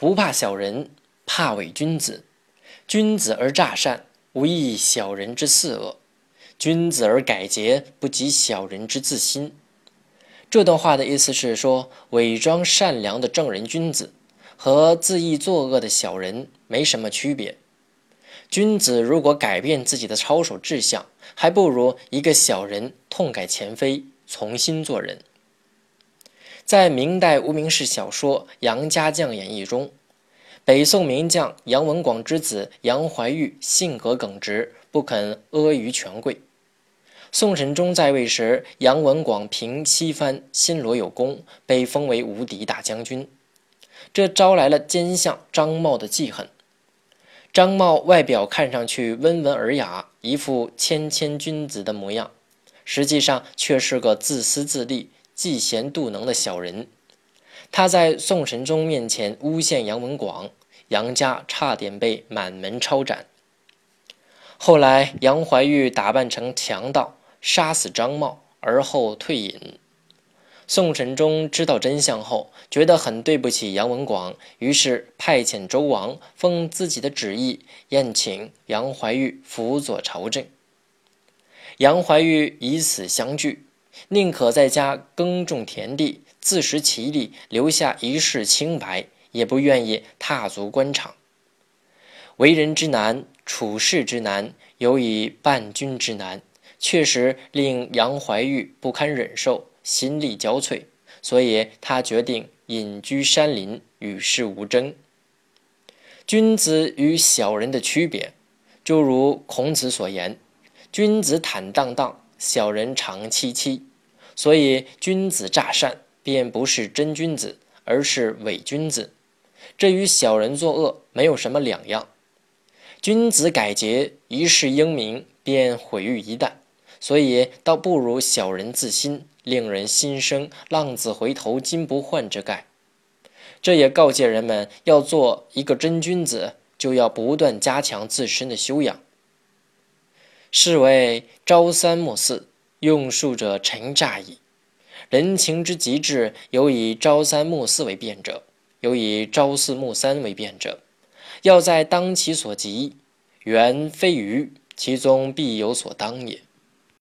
不怕小人，怕伪君子。君子而诈善，无异小人之四恶；君子而改节，不及小人之自新。这段话的意思是说，伪装善良的正人君子和恣意作恶的小人没什么区别。君子如果改变自己的操守志向，还不如一个小人痛改前非，重新做人。在明代无名氏小说《杨家将演义》中。北宋名将杨文广之子杨怀玉性格耿直，不肯阿谀权贵。宋神宗在位时，杨文广平西番，新罗有功，被封为无敌大将军，这招来了奸相张茂的记恨。张茂外表看上去温文尔雅，一副谦谦君子的模样，实际上却是个自私自利、嫉贤妒能的小人。他在宋神宗面前诬陷杨文广，杨家差点被满门抄斩。后来，杨怀玉打扮成强盗，杀死张茂，而后退隐。宋神宗知道真相后，觉得很对不起杨文广，于是派遣周王奉自己的旨意宴请杨怀玉辅佐朝政。杨怀玉以死相拒，宁可在家耕种田地。自食其力，留下一世清白，也不愿意踏足官场。为人之难，处世之难，尤以伴君之难，确实令杨怀玉不堪忍受，心力交瘁。所以他决定隐居山林，与世无争。君子与小人的区别，就如孔子所言：“君子坦荡荡，小人长戚戚。”所以，君子诈善。便不是真君子，而是伪君子，这与小人作恶没有什么两样。君子改节，一世英名便毁于一旦，所以倒不如小人自新，令人心生浪子回头金不换之概。这也告诫人们，要做一个真君子，就要不断加强自身的修养。是谓朝三暮四，用术者臣诈矣。人情之极致，有以朝三暮四为变者，有以朝四暮三为变者。要在当其所急，缘非愚，其中必有所当也。